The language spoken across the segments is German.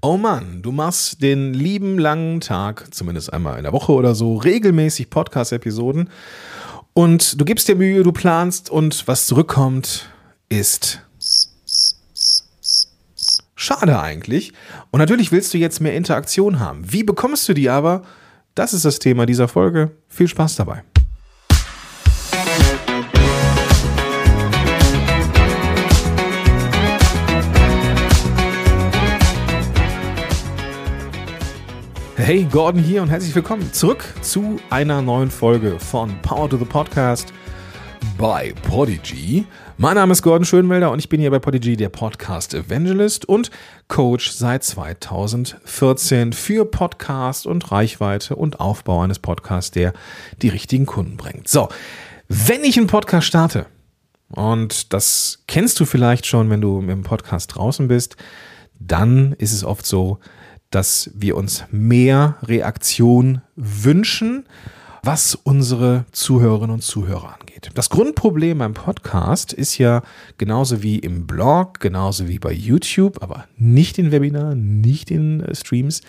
Oh Mann, du machst den lieben langen Tag, zumindest einmal in der Woche oder so, regelmäßig Podcast-Episoden und du gibst dir Mühe, du planst und was zurückkommt, ist schade eigentlich. Und natürlich willst du jetzt mehr Interaktion haben. Wie bekommst du die aber? Das ist das Thema dieser Folge. Viel Spaß dabei. Hey, Gordon hier und herzlich willkommen zurück zu einer neuen Folge von Power to the Podcast bei Podigy. Mein Name ist Gordon Schönwelder und ich bin hier bei Podigy der Podcast Evangelist und Coach seit 2014 für Podcast und Reichweite und Aufbau eines Podcasts, der die richtigen Kunden bringt. So, wenn ich einen Podcast starte, und das kennst du vielleicht schon, wenn du dem Podcast draußen bist, dann ist es oft so, dass wir uns mehr Reaktion wünschen, was unsere Zuhörerinnen und Zuhörer angeht. Das Grundproblem beim Podcast ist ja genauso wie im Blog, genauso wie bei YouTube, aber nicht in Webinaren, nicht in äh, Streams,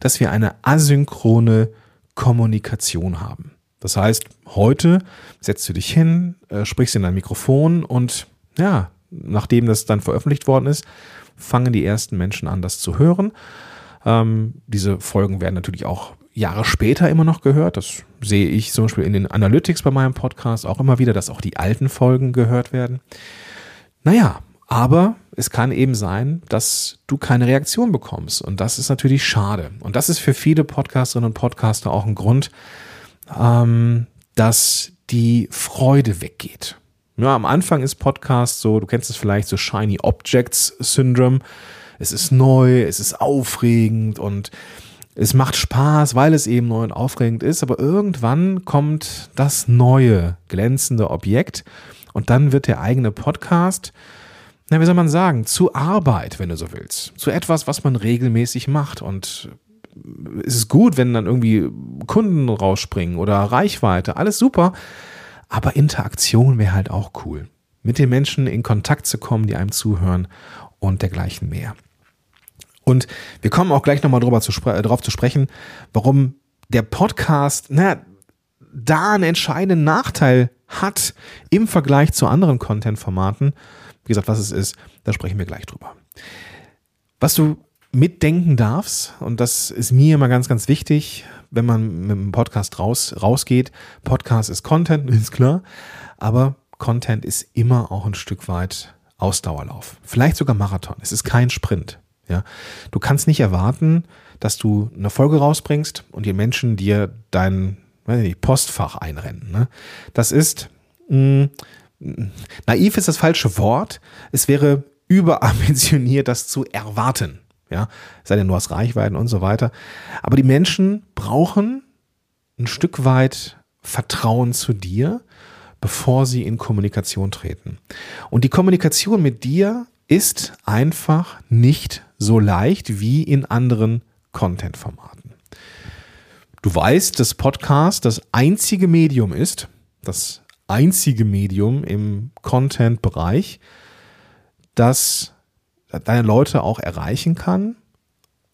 dass wir eine asynchrone Kommunikation haben. Das heißt, heute setzt du dich hin, äh, sprichst in dein Mikrofon und ja, nachdem das dann veröffentlicht worden ist, fangen die ersten Menschen an, das zu hören. Ähm, diese Folgen werden natürlich auch Jahre später immer noch gehört. Das sehe ich zum Beispiel in den Analytics bei meinem Podcast auch immer wieder, dass auch die alten Folgen gehört werden. Naja, aber es kann eben sein, dass du keine Reaktion bekommst. Und das ist natürlich schade. Und das ist für viele Podcasterinnen und Podcaster auch ein Grund, ähm, dass die Freude weggeht. Ja, am Anfang ist Podcast so, du kennst es vielleicht, so Shiny Objects Syndrome es ist neu, es ist aufregend und es macht Spaß, weil es eben neu und aufregend ist, aber irgendwann kommt das neue, glänzende Objekt und dann wird der eigene Podcast, na, wie soll man sagen, zu Arbeit, wenn du so willst. Zu etwas, was man regelmäßig macht und es ist gut, wenn dann irgendwie Kunden rausspringen oder Reichweite, alles super, aber Interaktion wäre halt auch cool. Mit den Menschen in Kontakt zu kommen, die einem zuhören und dergleichen mehr. Und wir kommen auch gleich nochmal drüber zu, äh, drauf zu sprechen, warum der Podcast, na, da einen entscheidenden Nachteil hat im Vergleich zu anderen Content-Formaten. Wie gesagt, was es ist, da sprechen wir gleich drüber. Was du mitdenken darfst, und das ist mir immer ganz, ganz wichtig, wenn man mit dem Podcast raus, rausgeht. Podcast ist Content, ist klar, aber Content ist immer auch ein Stück weit Ausdauerlauf. Vielleicht sogar Marathon. Es ist kein Sprint. Ja, du kannst nicht erwarten, dass du eine Folge rausbringst und die Menschen dir dein nicht, Postfach einrennen. Ne? Das ist mh, mm, naiv ist das falsche Wort. Es wäre überambitioniert, das zu erwarten. Ja, sei denn du hast Reichweiten und so weiter. Aber die Menschen brauchen ein Stück weit Vertrauen zu dir, bevor sie in Kommunikation treten. Und die Kommunikation mit dir ist einfach nicht so leicht wie in anderen Content-Formaten. Du weißt, dass Podcast das einzige Medium ist, das einzige Medium im Content-Bereich, das deine Leute auch erreichen kann,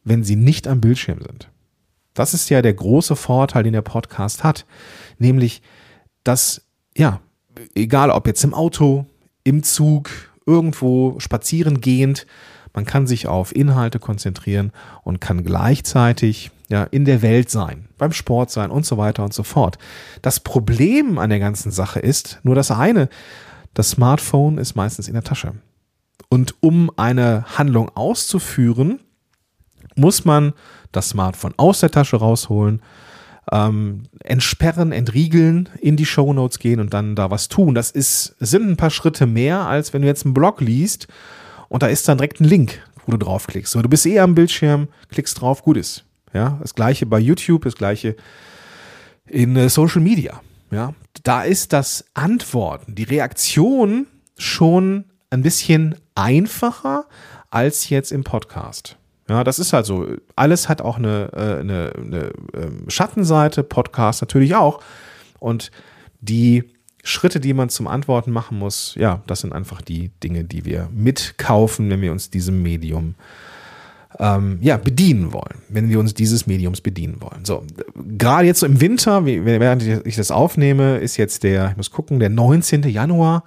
wenn sie nicht am Bildschirm sind. Das ist ja der große Vorteil, den der Podcast hat, nämlich, dass, ja, egal ob jetzt im Auto, im Zug, irgendwo spazieren gehend, man kann sich auf Inhalte konzentrieren und kann gleichzeitig ja, in der Welt sein, beim Sport sein und so weiter und so fort. Das Problem an der ganzen Sache ist nur das eine, das Smartphone ist meistens in der Tasche. Und um eine Handlung auszuführen, muss man das Smartphone aus der Tasche rausholen, ähm, entsperren, entriegeln, in die Show Notes gehen und dann da was tun. Das ist, sind ein paar Schritte mehr, als wenn du jetzt einen Blog liest und da ist dann direkt ein Link, wo du draufklickst. Du bist eh am Bildschirm, klickst drauf, gut ist. Ja, das gleiche bei YouTube, das gleiche in äh, Social Media. Ja, da ist das Antworten, die Reaktion schon ein bisschen einfacher als jetzt im Podcast. Ja, das ist halt so. Alles hat auch eine, äh, eine, eine ähm, Schattenseite, Podcast natürlich auch. Und die Schritte, die man zum Antworten machen muss, ja, das sind einfach die Dinge, die wir mitkaufen, wenn wir uns diesem Medium ähm, ja, bedienen wollen, wenn wir uns dieses Mediums bedienen wollen. So, gerade jetzt so im Winter, während ich das aufnehme, ist jetzt der, ich muss gucken, der 19. Januar.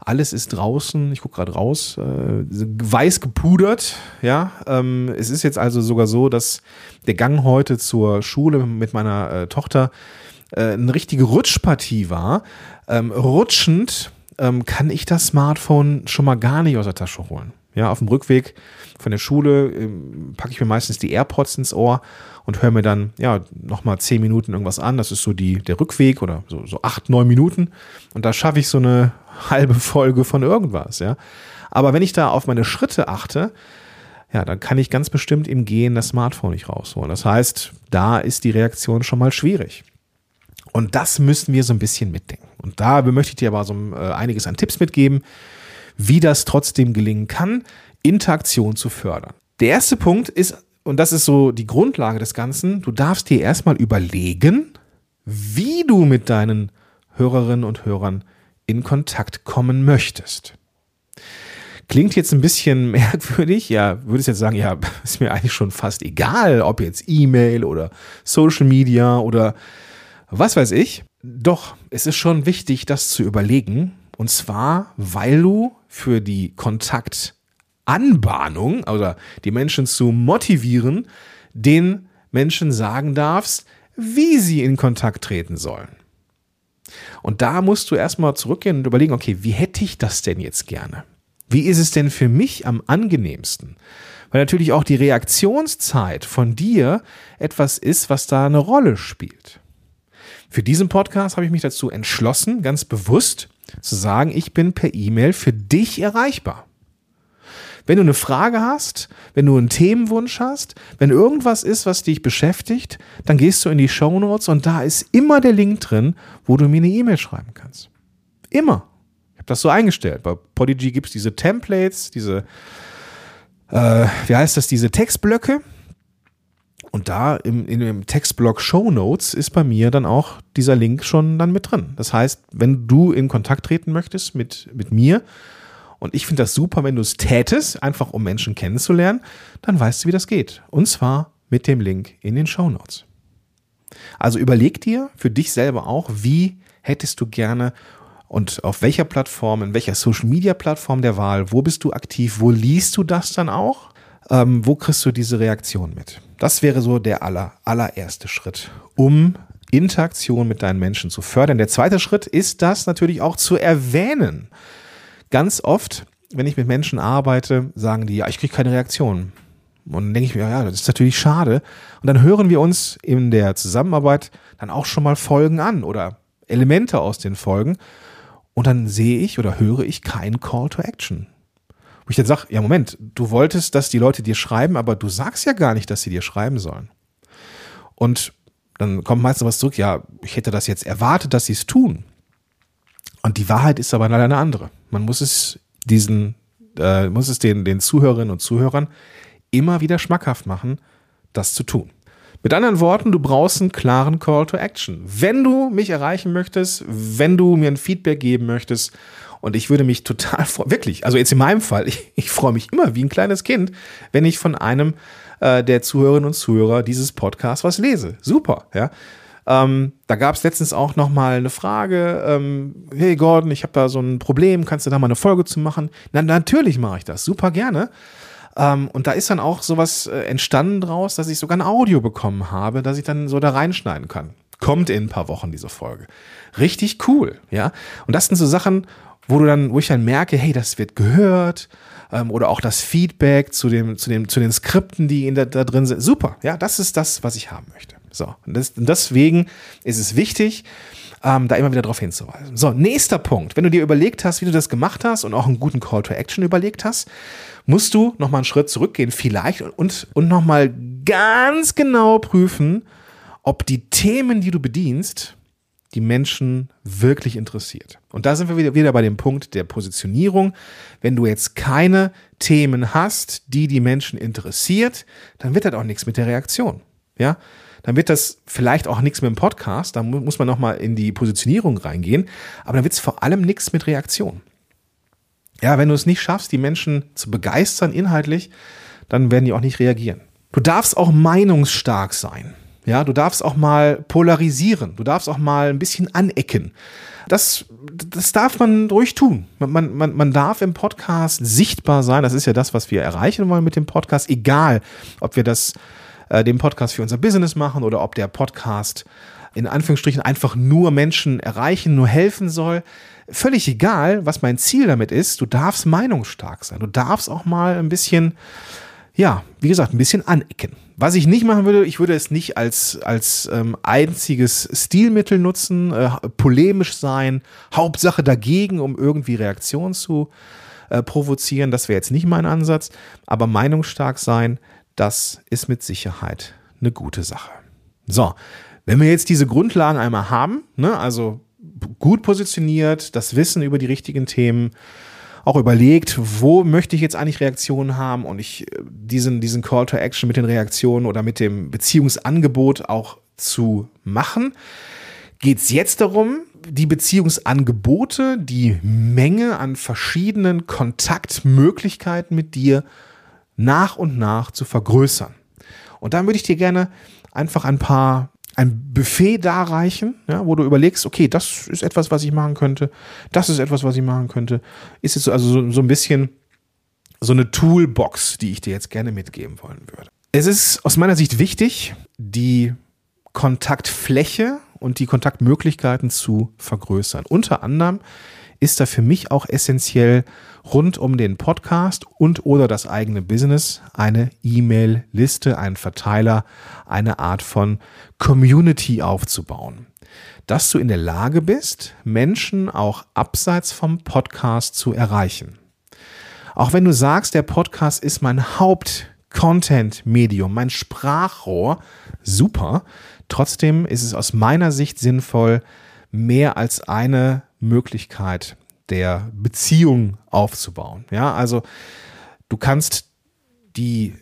Alles ist draußen, ich gucke gerade raus, äh, weiß gepudert. Ja, ähm, es ist jetzt also sogar so, dass der Gang heute zur Schule mit meiner äh, Tochter äh, eine richtige Rutschpartie war. Ähm, rutschend ähm, kann ich das Smartphone schon mal gar nicht aus der Tasche holen. Ja, auf dem Rückweg von der Schule ähm, packe ich mir meistens die AirPods ins Ohr und höre mir dann ja nochmal zehn Minuten irgendwas an. Das ist so die, der Rückweg oder so, so acht, neun Minuten. Und da schaffe ich so eine halbe Folge von irgendwas, ja. Aber wenn ich da auf meine Schritte achte, ja, dann kann ich ganz bestimmt im Gehen das Smartphone nicht rausholen. Das heißt, da ist die Reaktion schon mal schwierig. Und das müssen wir so ein bisschen mitdenken. Und da möchte ich dir aber so äh, einiges an Tipps mitgeben, wie das trotzdem gelingen kann, Interaktion zu fördern. Der erste Punkt ist, und das ist so die Grundlage des Ganzen, du darfst dir erstmal überlegen, wie du mit deinen Hörerinnen und Hörern in Kontakt kommen möchtest. Klingt jetzt ein bisschen merkwürdig, ja, würdest jetzt sagen, ja, ist mir eigentlich schon fast egal, ob jetzt E-Mail oder Social Media oder was weiß ich. Doch, es ist schon wichtig, das zu überlegen. Und zwar, weil du für die Kontaktanbahnung oder die Menschen zu motivieren, den Menschen sagen darfst, wie sie in Kontakt treten sollen. Und da musst du erstmal zurückgehen und überlegen, okay, wie hätte ich das denn jetzt gerne? Wie ist es denn für mich am angenehmsten? Weil natürlich auch die Reaktionszeit von dir etwas ist, was da eine Rolle spielt. Für diesen Podcast habe ich mich dazu entschlossen, ganz bewusst zu sagen, ich bin per E-Mail für dich erreichbar. Wenn du eine Frage hast, wenn du einen Themenwunsch hast, wenn irgendwas ist, was dich beschäftigt, dann gehst du in die Show Notes und da ist immer der Link drin, wo du mir eine E-Mail schreiben kannst. Immer. Ich habe das so eingestellt. Bei Podigy gibt es diese Templates, diese, äh, wie heißt das, diese Textblöcke. Und da im, in dem Textblock Show Notes ist bei mir dann auch dieser Link schon dann mit drin. Das heißt, wenn du in Kontakt treten möchtest mit, mit mir, und ich finde das super, wenn du es tätest, einfach um Menschen kennenzulernen, dann weißt du, wie das geht. Und zwar mit dem Link in den Show Notes. Also überleg dir für dich selber auch, wie hättest du gerne und auf welcher Plattform, in welcher Social Media Plattform der Wahl, wo bist du aktiv, wo liest du das dann auch, ähm, wo kriegst du diese Reaktion mit? Das wäre so der aller, allererste Schritt, um Interaktion mit deinen Menschen zu fördern. Der zweite Schritt ist das natürlich auch zu erwähnen. Ganz oft, wenn ich mit Menschen arbeite, sagen die, ja, ich kriege keine Reaktion. Und dann denke ich mir, ja, das ist natürlich schade. Und dann hören wir uns in der Zusammenarbeit dann auch schon mal Folgen an oder Elemente aus den Folgen. Und dann sehe ich oder höre ich keinen Call to Action. Wo ich dann sage, ja, Moment, du wolltest, dass die Leute dir schreiben, aber du sagst ja gar nicht, dass sie dir schreiben sollen. Und dann kommt meistens was zurück, ja, ich hätte das jetzt erwartet, dass sie es tun. Und die Wahrheit ist aber leider eine andere. Man muss es diesen, äh, muss es den, den Zuhörerinnen und Zuhörern immer wieder schmackhaft machen, das zu tun. Mit anderen Worten, du brauchst einen klaren Call to Action. Wenn du mich erreichen möchtest, wenn du mir ein Feedback geben möchtest, und ich würde mich total freuen, wirklich, also jetzt in meinem Fall, ich, ich freue mich immer wie ein kleines Kind, wenn ich von einem äh, der Zuhörerinnen und Zuhörer dieses Podcasts was lese. Super, ja. Ähm, da gab es letztens auch noch mal eine Frage, ähm, hey Gordon, ich habe da so ein Problem, kannst du da mal eine Folge zu machen? Na, natürlich mache ich das, super gerne. Ähm, und da ist dann auch sowas äh, entstanden draus, dass ich sogar ein Audio bekommen habe, dass ich dann so da reinschneiden kann. Kommt in ein paar Wochen diese Folge. Richtig cool, ja. Und das sind so Sachen, wo du dann, wo ich dann merke, hey, das wird gehört, ähm, oder auch das Feedback zu dem, zu dem, zu den Skripten, die in der, da drin sind. Super, ja, das ist das, was ich haben möchte. So, und, das, und deswegen ist es wichtig, ähm, da immer wieder darauf hinzuweisen. So, nächster Punkt. Wenn du dir überlegt hast, wie du das gemacht hast und auch einen guten Call to Action überlegt hast, musst du nochmal einen Schritt zurückgehen, vielleicht und, und nochmal ganz genau prüfen, ob die Themen, die du bedienst, die Menschen wirklich interessiert. Und da sind wir wieder, wieder bei dem Punkt der Positionierung. Wenn du jetzt keine Themen hast, die die Menschen interessiert, dann wird das auch nichts mit der Reaktion. Ja, dann wird das vielleicht auch nichts mit dem Podcast, da muss man nochmal in die Positionierung reingehen, aber dann wird es vor allem nichts mit Reaktion. Ja, wenn du es nicht schaffst, die Menschen zu begeistern inhaltlich, dann werden die auch nicht reagieren. Du darfst auch meinungsstark sein. Ja, du darfst auch mal polarisieren. Du darfst auch mal ein bisschen anecken. Das, das darf man ruhig tun. Man, man, man darf im Podcast sichtbar sein. Das ist ja das, was wir erreichen wollen mit dem Podcast. Egal, ob wir das, äh, den Podcast für unser Business machen oder ob der Podcast in Anführungsstrichen einfach nur Menschen erreichen, nur helfen soll. Völlig egal, was mein Ziel damit ist. Du darfst meinungsstark sein. Du darfst auch mal ein bisschen, ja, wie gesagt, ein bisschen anecken. Was ich nicht machen würde, ich würde es nicht als, als ähm, einziges Stilmittel nutzen, äh, polemisch sein, Hauptsache dagegen, um irgendwie Reaktionen zu äh, provozieren. Das wäre jetzt nicht mein Ansatz. Aber meinungsstark sein, das ist mit Sicherheit eine gute Sache. So, wenn wir jetzt diese Grundlagen einmal haben, ne, also gut positioniert, das Wissen über die richtigen Themen, auch überlegt, wo möchte ich jetzt eigentlich Reaktionen haben und ich äh, diesen, diesen Call to Action mit den Reaktionen oder mit dem Beziehungsangebot auch zu machen, geht es jetzt darum, die Beziehungsangebote, die Menge an verschiedenen Kontaktmöglichkeiten mit dir nach und nach zu vergrößern. Und da würde ich dir gerne einfach ein paar ein Buffet darreichen, ja, wo du überlegst, okay, das ist etwas, was ich machen könnte, das ist etwas, was ich machen könnte. Ist jetzt also so, so ein bisschen so eine Toolbox, die ich dir jetzt gerne mitgeben wollen würde. Es ist aus meiner Sicht wichtig, die Kontaktfläche und die Kontaktmöglichkeiten zu vergrößern. Unter anderem ist da für mich auch essentiell rund um den Podcast und oder das eigene Business eine E-Mail-Liste, einen Verteiler, eine Art von Community aufzubauen. Dass du in der Lage bist, Menschen auch abseits vom Podcast zu erreichen. Auch wenn du sagst, der Podcast ist mein Haupt-Content-Medium, mein Sprachrohr, super. Trotzdem ist es aus meiner Sicht sinnvoll, mehr als eine Möglichkeit der Beziehung aufzubauen. Ja, also du kannst die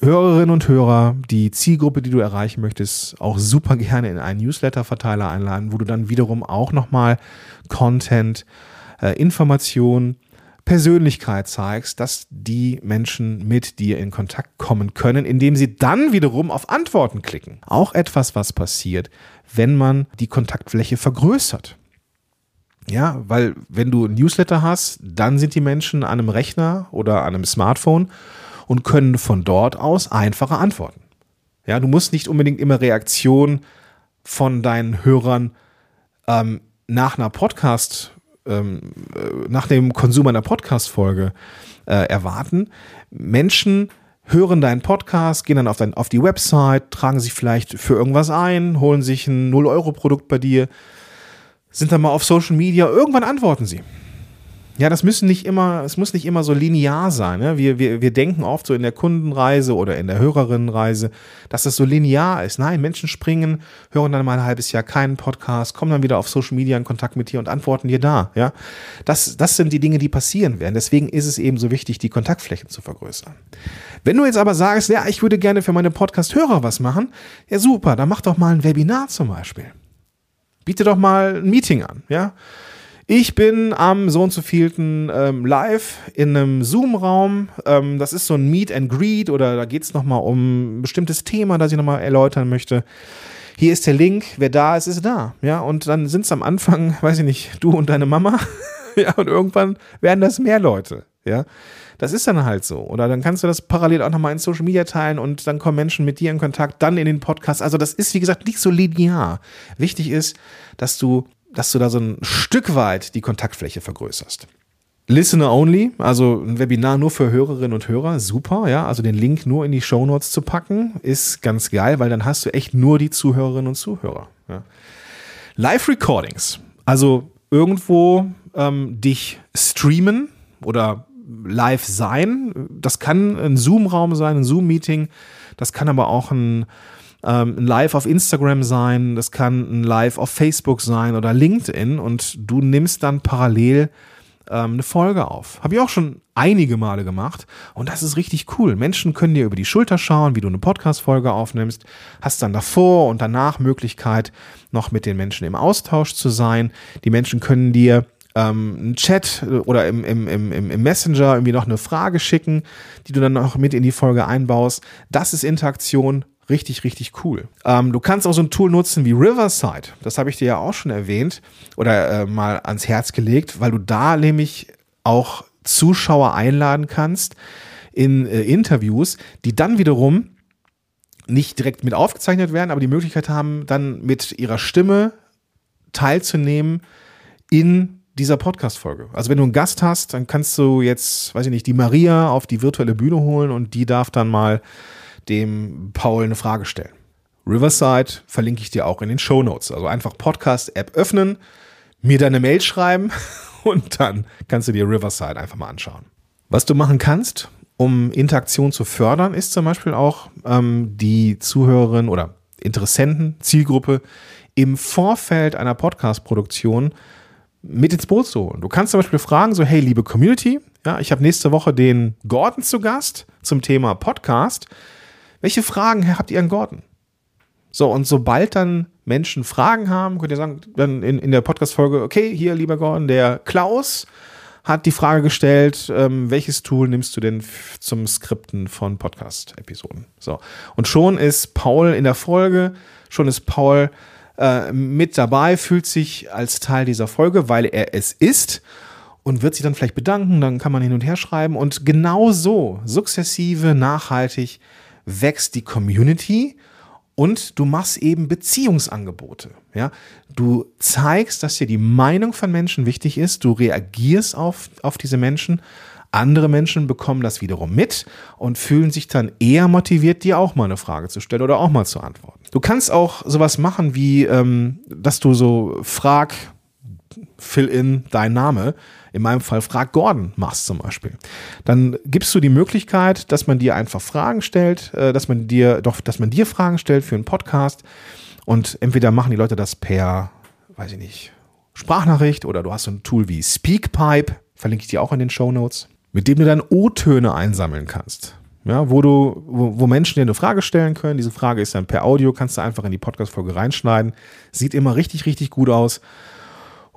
Hörerinnen und Hörer, die Zielgruppe, die du erreichen möchtest, auch super gerne in einen Newsletter-Verteiler einladen, wo du dann wiederum auch nochmal Content, äh, Information, Persönlichkeit zeigst, dass die Menschen mit dir in Kontakt kommen können, indem sie dann wiederum auf Antworten klicken. Auch etwas, was passiert, wenn man die Kontaktfläche vergrößert. Ja, weil wenn du ein Newsletter hast, dann sind die Menschen an einem Rechner oder an einem Smartphone und können von dort aus einfache antworten. Ja, du musst nicht unbedingt immer Reaktion von deinen Hörern ähm, nach einer Podcast, ähm, äh, nach dem Konsum einer Podcast-Folge äh, erwarten. Menschen hören deinen Podcast, gehen dann auf, dein, auf die Website, tragen sich vielleicht für irgendwas ein, holen sich ein 0-Euro-Produkt bei dir, sind dann mal auf Social Media, irgendwann antworten sie. Ja, das müssen nicht immer, es muss nicht immer so linear sein. Ne? Wir, wir, wir denken oft so in der Kundenreise oder in der Hörerinnenreise, dass das so linear ist. Nein, Menschen springen, hören dann mal ein halbes Jahr keinen Podcast, kommen dann wieder auf Social Media in Kontakt mit dir und antworten dir da. Ja, das, das sind die Dinge, die passieren werden. Deswegen ist es eben so wichtig, die Kontaktflächen zu vergrößern. Wenn du jetzt aber sagst, ja, ich würde gerne für meine Podcast-Hörer was machen, ja super, dann mach doch mal ein Webinar zum Beispiel biete doch mal ein Meeting an, ja. Ich bin am so und so vielten ähm, live in einem Zoom-Raum. Ähm, das ist so ein Meet and Greet oder da geht es nochmal um ein bestimmtes Thema, das ich nochmal erläutern möchte. Hier ist der Link, wer da ist, ist da. Ja, und dann sind es am Anfang, weiß ich nicht, du und deine Mama. ja, und irgendwann werden das mehr Leute. Ja, das ist dann halt so. Oder dann kannst du das parallel auch nochmal in Social Media teilen und dann kommen Menschen mit dir in Kontakt, dann in den Podcast. Also das ist, wie gesagt, nicht so linear. Wichtig ist, dass du, dass du da so ein Stück weit die Kontaktfläche vergrößerst. Listener only, also ein Webinar nur für Hörerinnen und Hörer, super, ja. Also den Link nur in die Show Notes zu packen, ist ganz geil, weil dann hast du echt nur die Zuhörerinnen und Zuhörer. Ja. Live Recordings, also irgendwo ähm, dich streamen oder live sein. Das kann ein Zoom-Raum sein, ein Zoom-Meeting. Das kann aber auch ein, ähm, ein Live auf Instagram sein. Das kann ein Live auf Facebook sein oder LinkedIn. Und du nimmst dann parallel ähm, eine Folge auf. Habe ich auch schon einige Male gemacht. Und das ist richtig cool. Menschen können dir über die Schulter schauen, wie du eine Podcast-Folge aufnimmst. Hast dann davor und danach Möglichkeit, noch mit den Menschen im Austausch zu sein. Die Menschen können dir ähm, einen Chat oder im, im, im, im Messenger irgendwie noch eine Frage schicken, die du dann noch mit in die Folge einbaust. Das ist Interaktion richtig, richtig cool. Ähm, du kannst auch so ein Tool nutzen wie Riverside. Das habe ich dir ja auch schon erwähnt oder äh, mal ans Herz gelegt, weil du da nämlich auch Zuschauer einladen kannst in äh, Interviews, die dann wiederum nicht direkt mit aufgezeichnet werden, aber die Möglichkeit haben, dann mit ihrer Stimme teilzunehmen in dieser Podcast-Folge. Also wenn du einen Gast hast, dann kannst du jetzt, weiß ich nicht, die Maria auf die virtuelle Bühne holen und die darf dann mal dem Paul eine Frage stellen. Riverside verlinke ich dir auch in den Show Notes. Also einfach Podcast-App öffnen, mir deine Mail schreiben und dann kannst du dir Riverside einfach mal anschauen. Was du machen kannst, um Interaktion zu fördern, ist zum Beispiel auch ähm, die Zuhörerin oder Interessenten, Zielgruppe im Vorfeld einer Podcast-Produktion mit ins Boot zu holen. Du kannst zum Beispiel fragen, so, hey, liebe Community, ja, ich habe nächste Woche den Gordon zu Gast zum Thema Podcast. Welche Fragen habt ihr an Gordon? So, und sobald dann Menschen Fragen haben, könnt ihr sagen, dann in, in der Podcast-Folge, okay, hier, lieber Gordon, der Klaus hat die Frage gestellt, ähm, welches Tool nimmst du denn zum Skripten von Podcast-Episoden? So. Und schon ist Paul in der Folge, schon ist Paul äh, mit dabei, fühlt sich als Teil dieser Folge, weil er es ist und wird sich dann vielleicht bedanken, dann kann man hin und her schreiben und genau so, sukzessive, nachhaltig wächst die Community und du machst eben Beziehungsangebote. Ja? Du zeigst, dass dir die Meinung von Menschen wichtig ist, du reagierst auf, auf diese Menschen. Andere Menschen bekommen das wiederum mit und fühlen sich dann eher motiviert, dir auch mal eine Frage zu stellen oder auch mal zu antworten. Du kannst auch sowas machen wie, ähm, dass du so frag, fill in dein Name. In meinem Fall Frag Gordon machst zum Beispiel, dann gibst du die Möglichkeit, dass man dir einfach Fragen stellt, äh, dass man dir doch, dass man dir Fragen stellt für einen Podcast. Und entweder machen die Leute das per, weiß ich nicht, Sprachnachricht oder du hast so ein Tool wie Speakpipe, verlinke ich dir auch in den Show Notes, mit dem du dann O-Töne einsammeln kannst. Ja, wo du, wo, wo Menschen dir eine Frage stellen können. Diese Frage ist dann per Audio, kannst du einfach in die Podcast-Folge reinschneiden. Sieht immer richtig, richtig gut aus.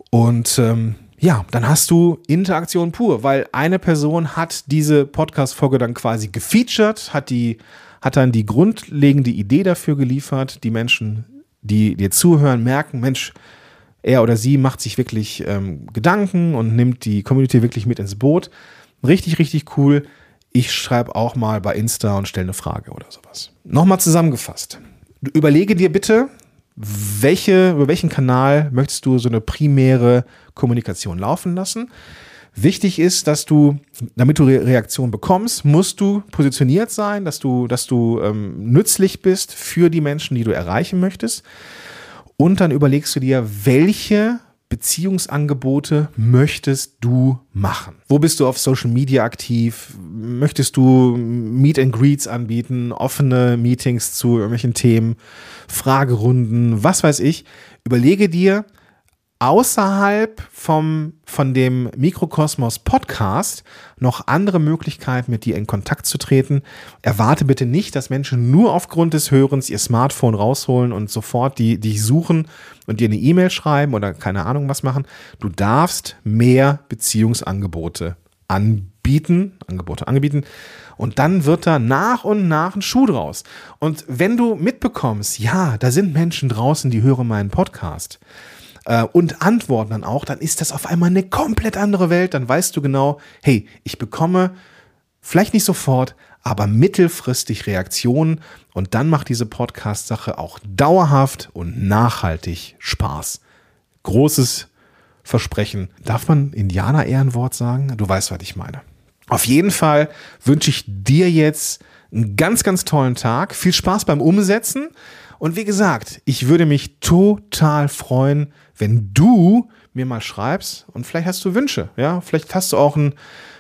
Und ähm, ja, dann hast du Interaktion pur, weil eine Person hat diese Podcast-Folge dann quasi gefeatured, hat die, hat dann die grundlegende Idee dafür geliefert. Die Menschen, die dir zuhören, merken, Mensch, er oder sie macht sich wirklich ähm, Gedanken und nimmt die Community wirklich mit ins Boot. Richtig, richtig cool. Ich schreibe auch mal bei Insta und stelle eine Frage oder sowas. Nochmal zusammengefasst. Überlege dir bitte, welche, über welchen Kanal möchtest du so eine primäre Kommunikation laufen lassen? Wichtig ist, dass du, damit du Reaktion bekommst, musst du positioniert sein, dass du, dass du ähm, nützlich bist für die Menschen, die du erreichen möchtest. Und dann überlegst du dir, welche Beziehungsangebote möchtest du machen? Wo bist du auf Social Media aktiv? Möchtest du Meet and Greets anbieten, offene Meetings zu irgendwelchen Themen, Fragerunden, was weiß ich? Überlege dir, außerhalb vom, von dem Mikrokosmos Podcast noch andere Möglichkeiten, mit dir in Kontakt zu treten. Erwarte bitte nicht, dass Menschen nur aufgrund des Hörens ihr Smartphone rausholen und sofort die, dich suchen und dir eine E-Mail schreiben oder keine Ahnung was machen. Du darfst mehr Beziehungsangebote anbieten, Angebote anbieten. Und dann wird da nach und nach ein Schuh draus. Und wenn du mitbekommst, ja, da sind Menschen draußen, die hören meinen Podcast, äh, und antworten dann auch, dann ist das auf einmal eine komplett andere Welt. Dann weißt du genau, hey, ich bekomme vielleicht nicht sofort, aber mittelfristig Reaktionen und dann macht diese Podcast-Sache auch dauerhaft und nachhaltig Spaß. Großes Versprechen. Darf man Indianer-Ehrenwort sagen? Du weißt, was ich meine. Auf jeden Fall wünsche ich dir jetzt einen ganz, ganz tollen Tag. Viel Spaß beim Umsetzen. Und wie gesagt, ich würde mich total freuen, wenn du mir mal schreibst und vielleicht hast du Wünsche, ja, vielleicht hast du auch einen,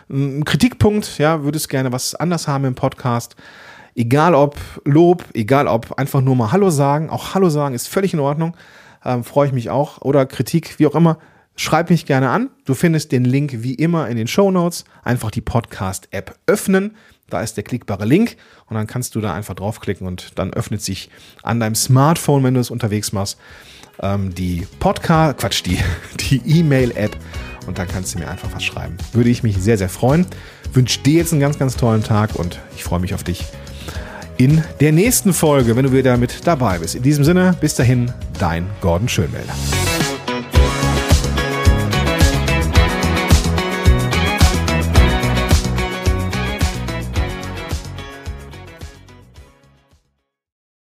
einen Kritikpunkt, ja, würdest gerne was anders haben im Podcast. Egal ob Lob, egal ob einfach nur mal Hallo sagen, auch Hallo sagen ist völlig in Ordnung, ähm, freue ich mich auch. Oder Kritik, wie auch immer, schreib mich gerne an. Du findest den Link wie immer in den Show Notes. Einfach die Podcast-App öffnen, Da ist der klickbare Link und dann kannst du da einfach draufklicken und dann öffnet sich an deinem Smartphone, wenn du es unterwegs machst, ähm, die Podcast, Quatsch, die, die E-Mail-App und dann kannst du mir einfach was schreiben. Würde ich mich sehr, sehr freuen. Wünsche dir jetzt einen ganz, ganz tollen Tag und ich freue mich auf dich in der nächsten Folge, wenn du wieder mit dabei bist. In diesem Sinne, bis dahin, dein Gordon Schönwälder.